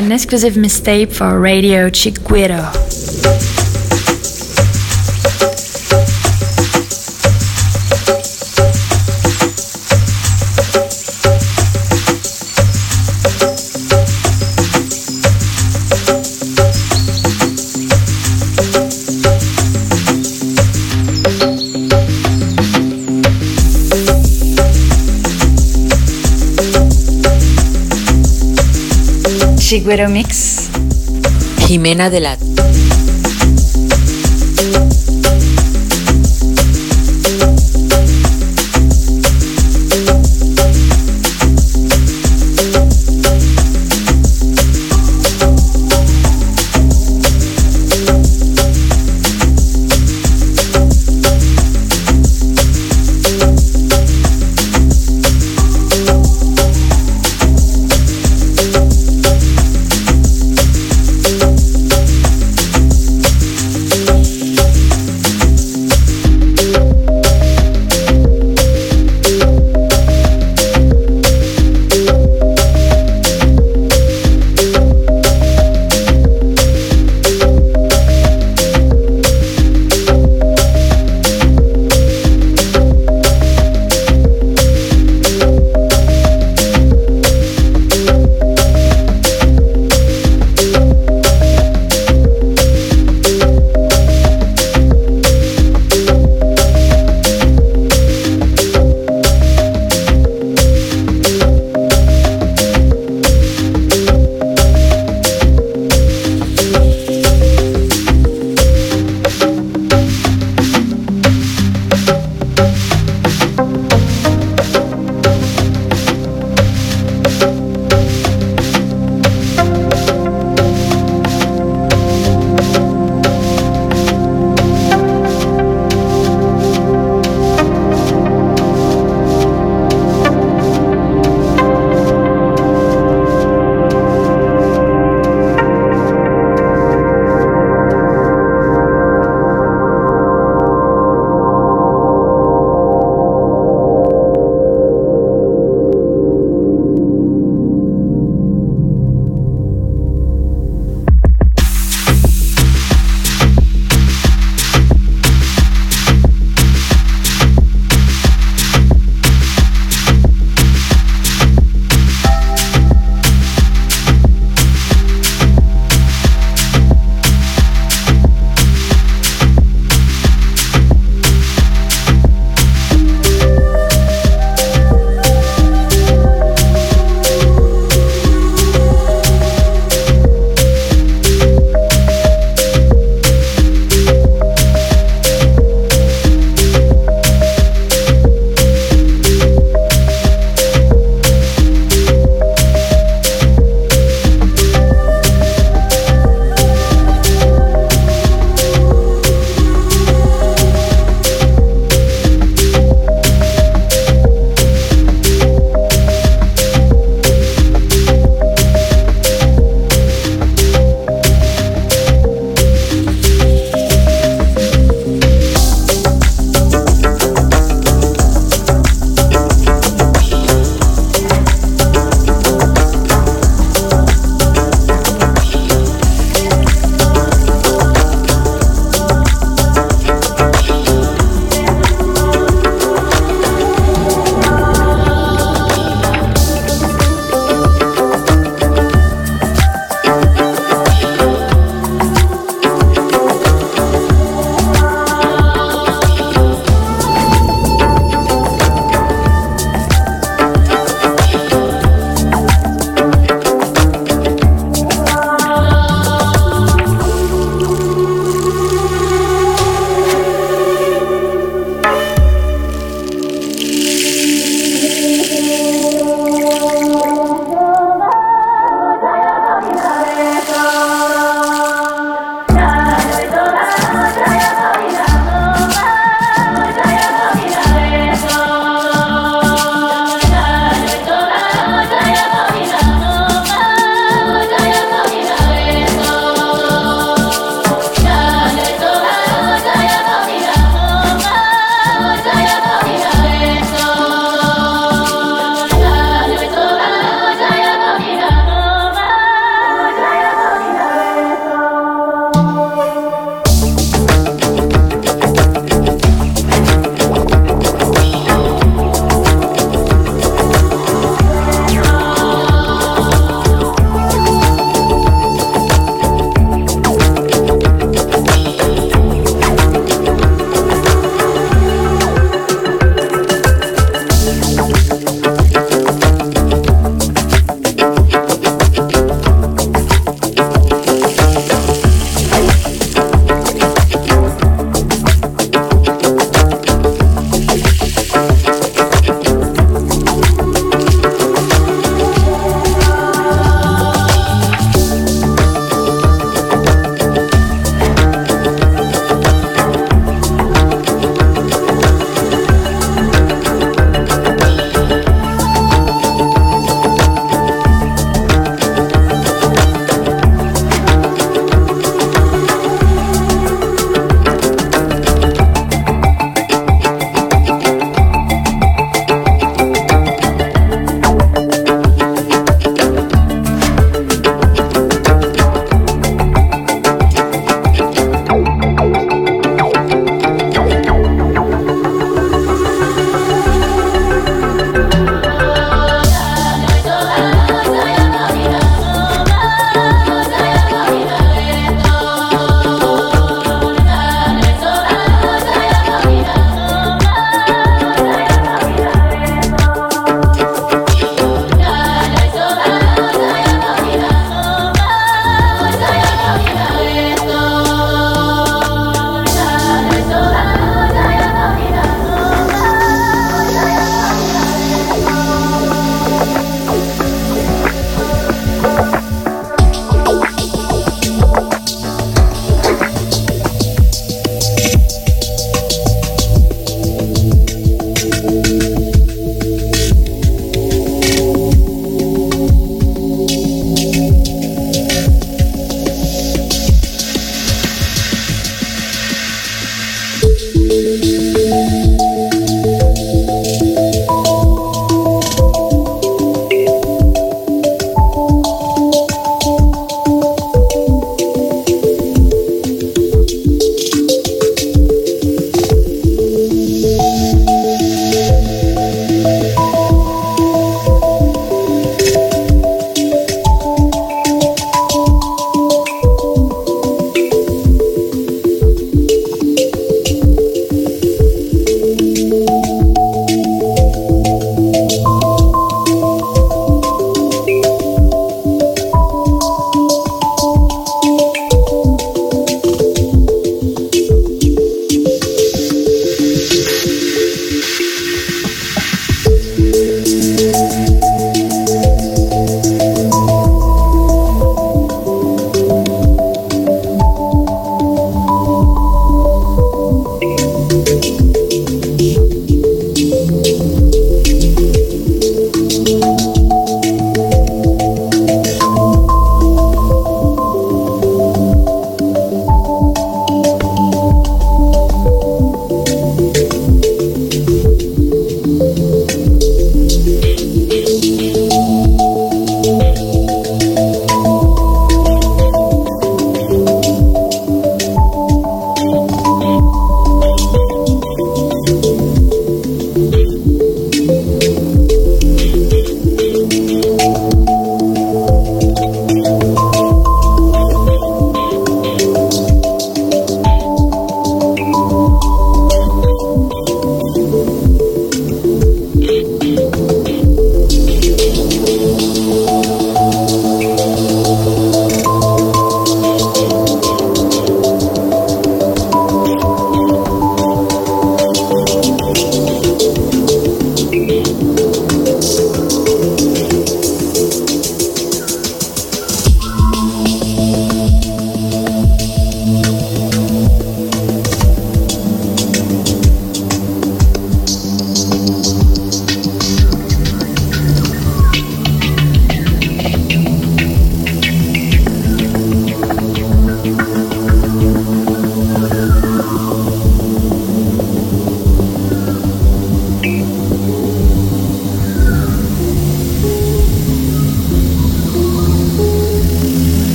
An exclusive mistake for Radio Chiguero. Chiguero Mix. Jimena de la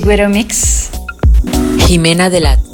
Chigüero Mix. Jimena Delat.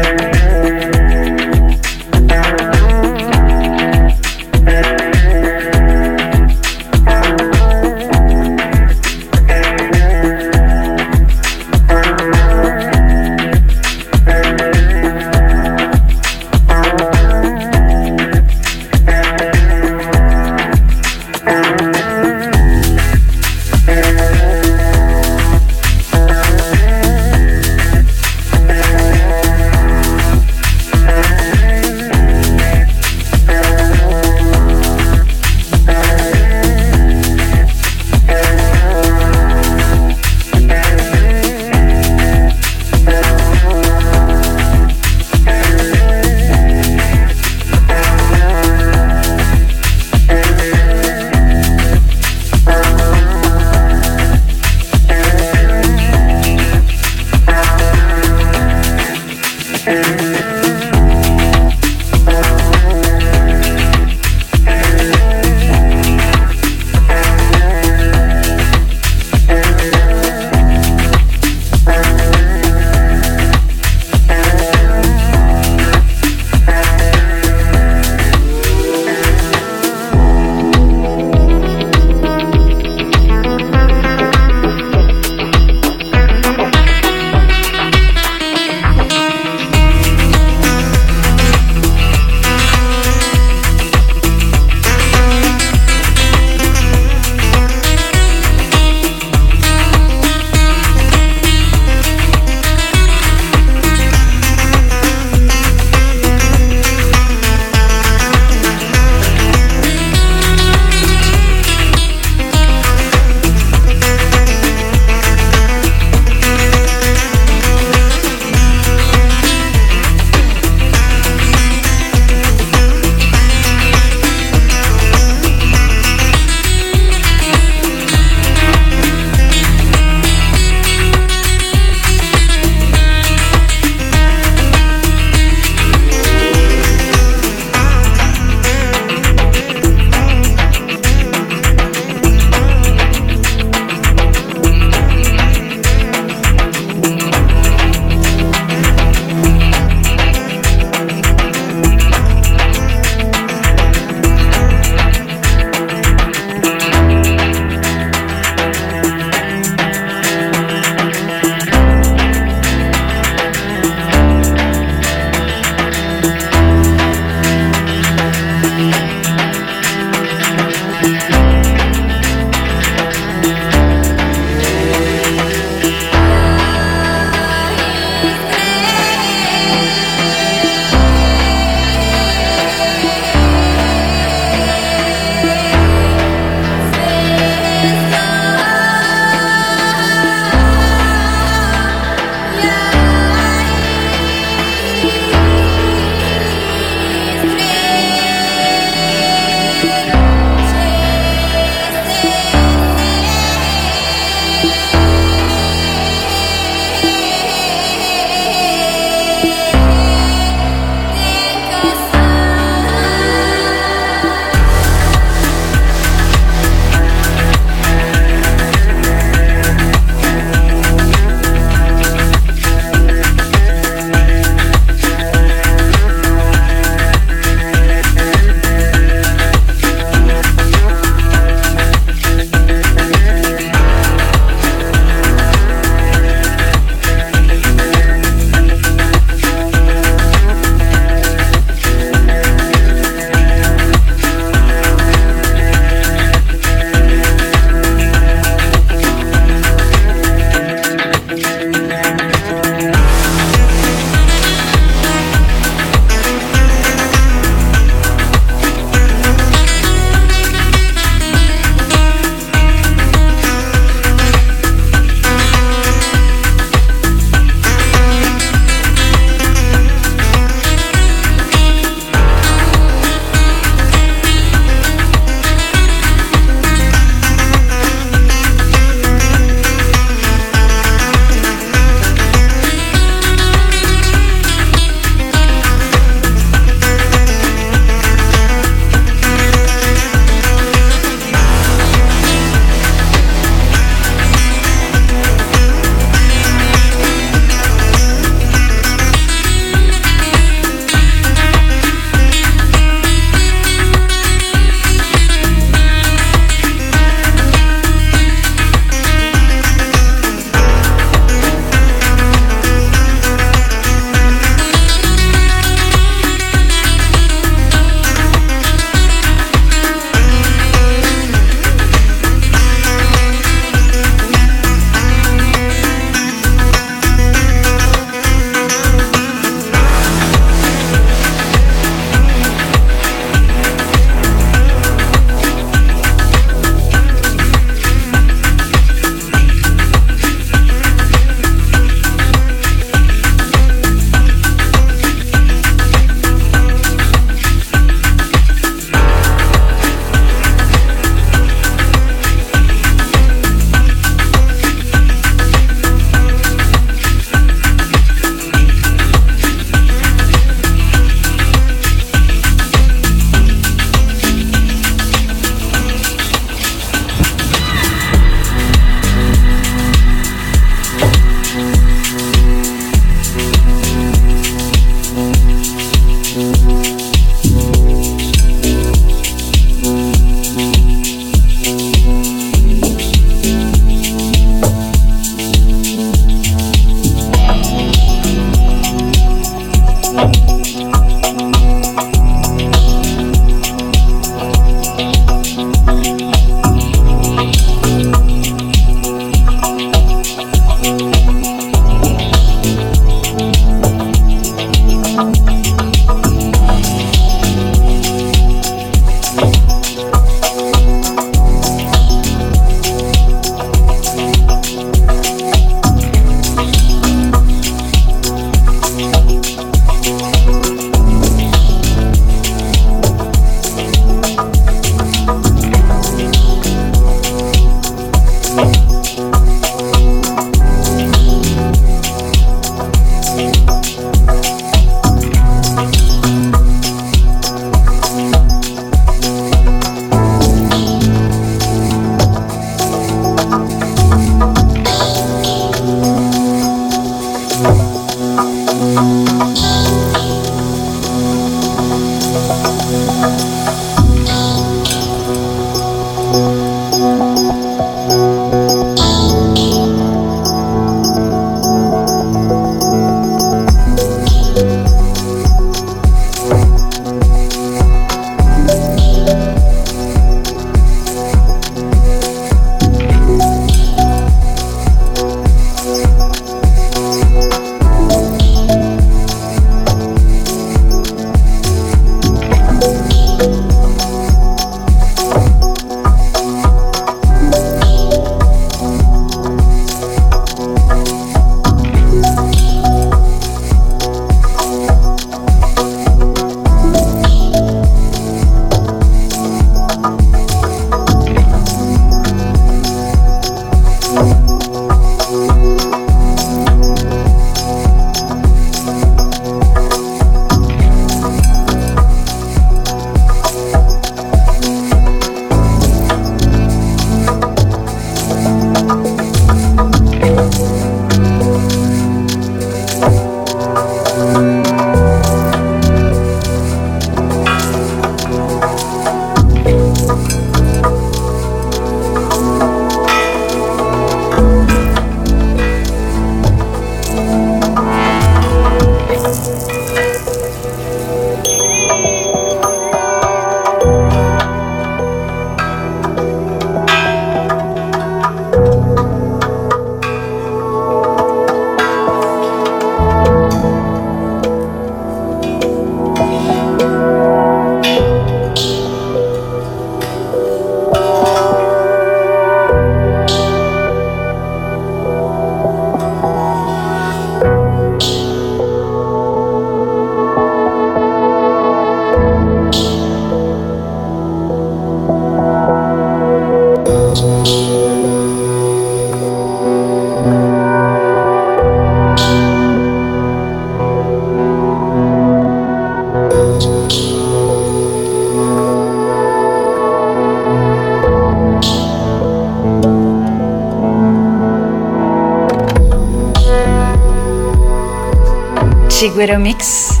Chigüero Mix.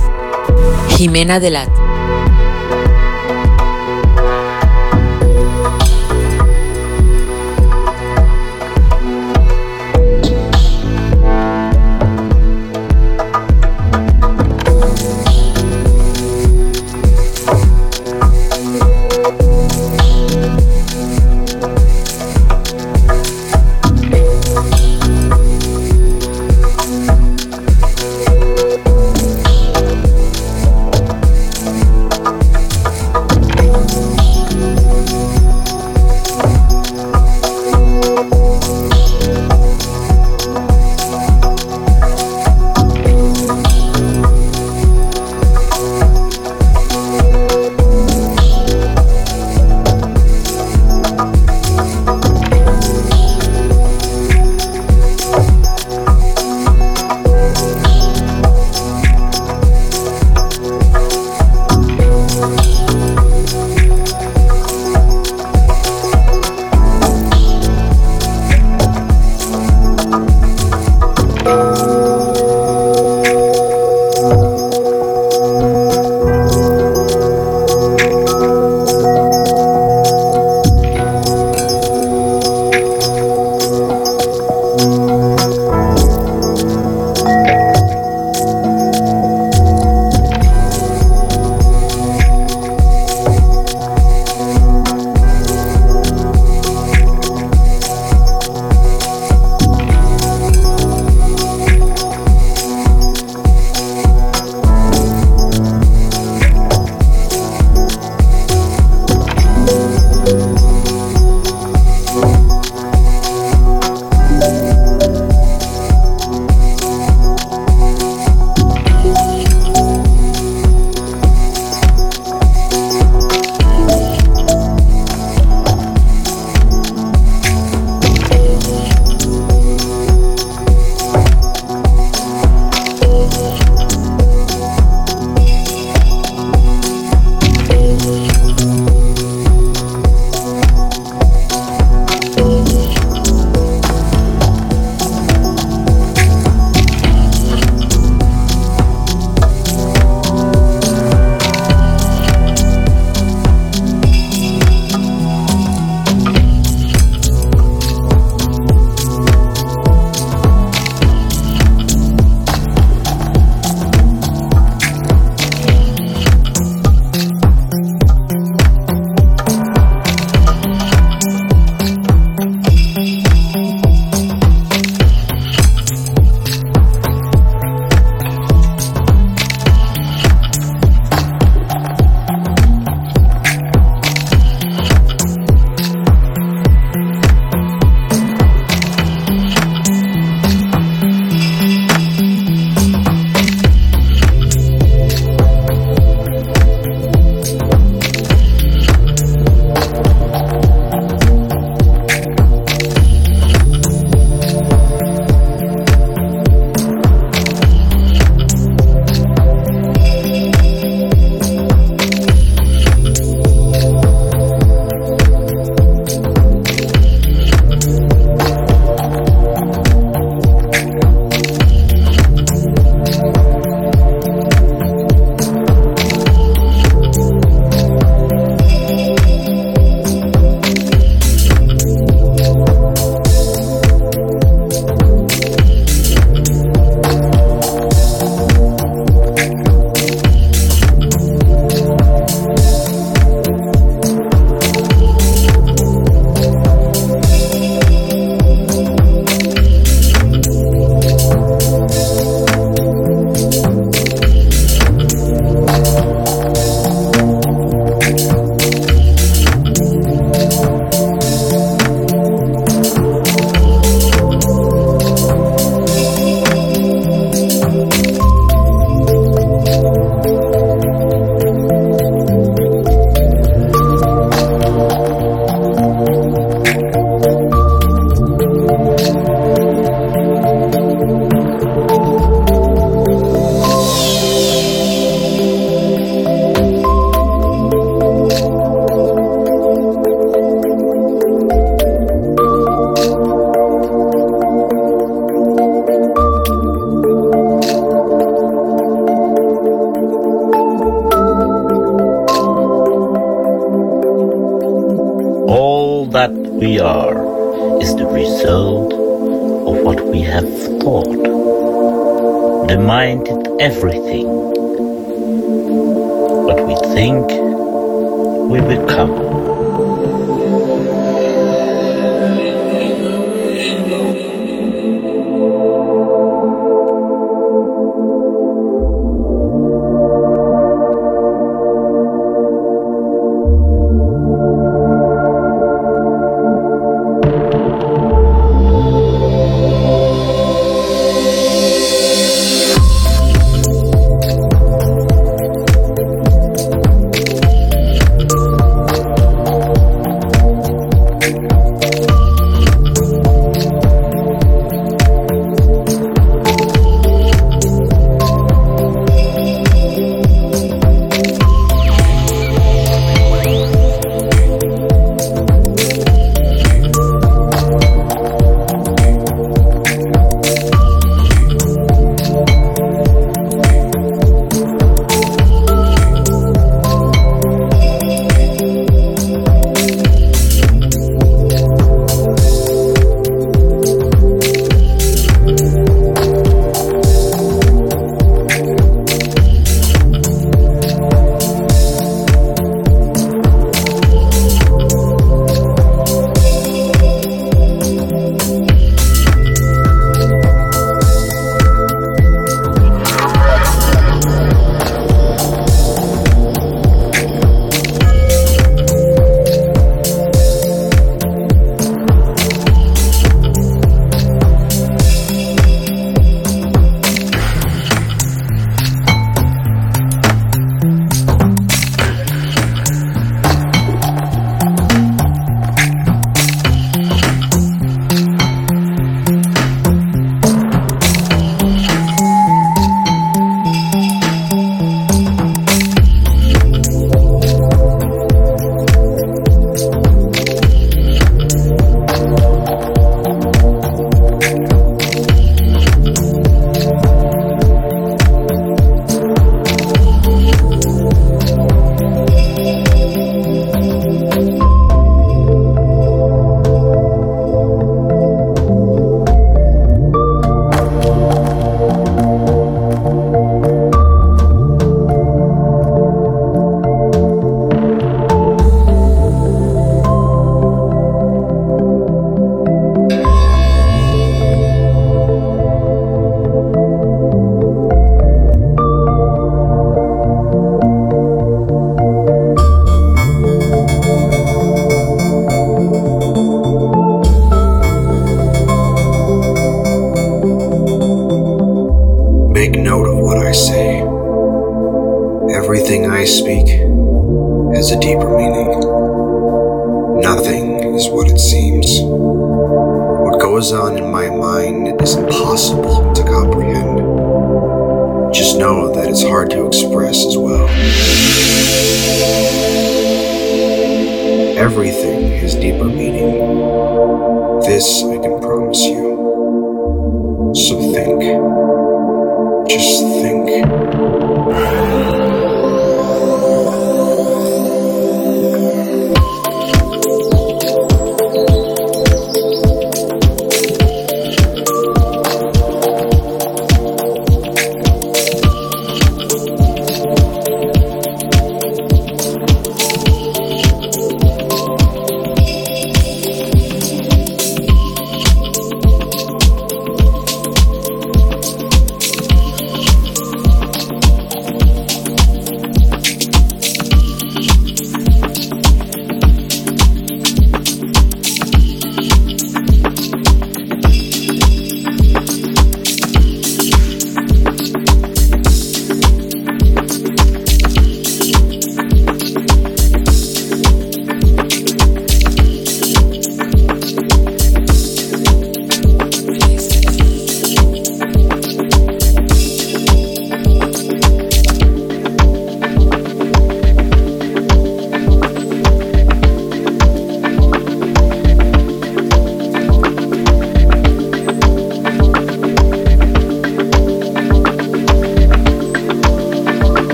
Jimena Delat.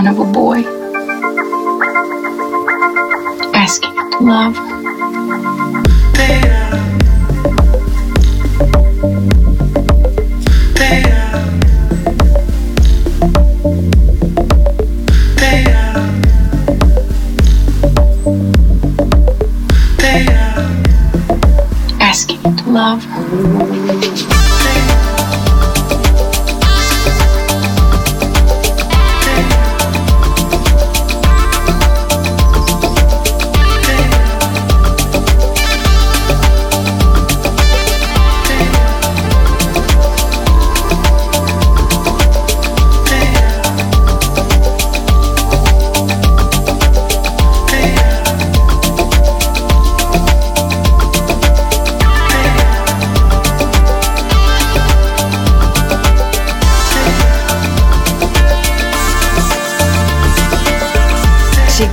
front of a boy. Basket, love.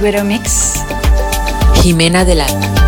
Agüero Mix. Jimena Delano.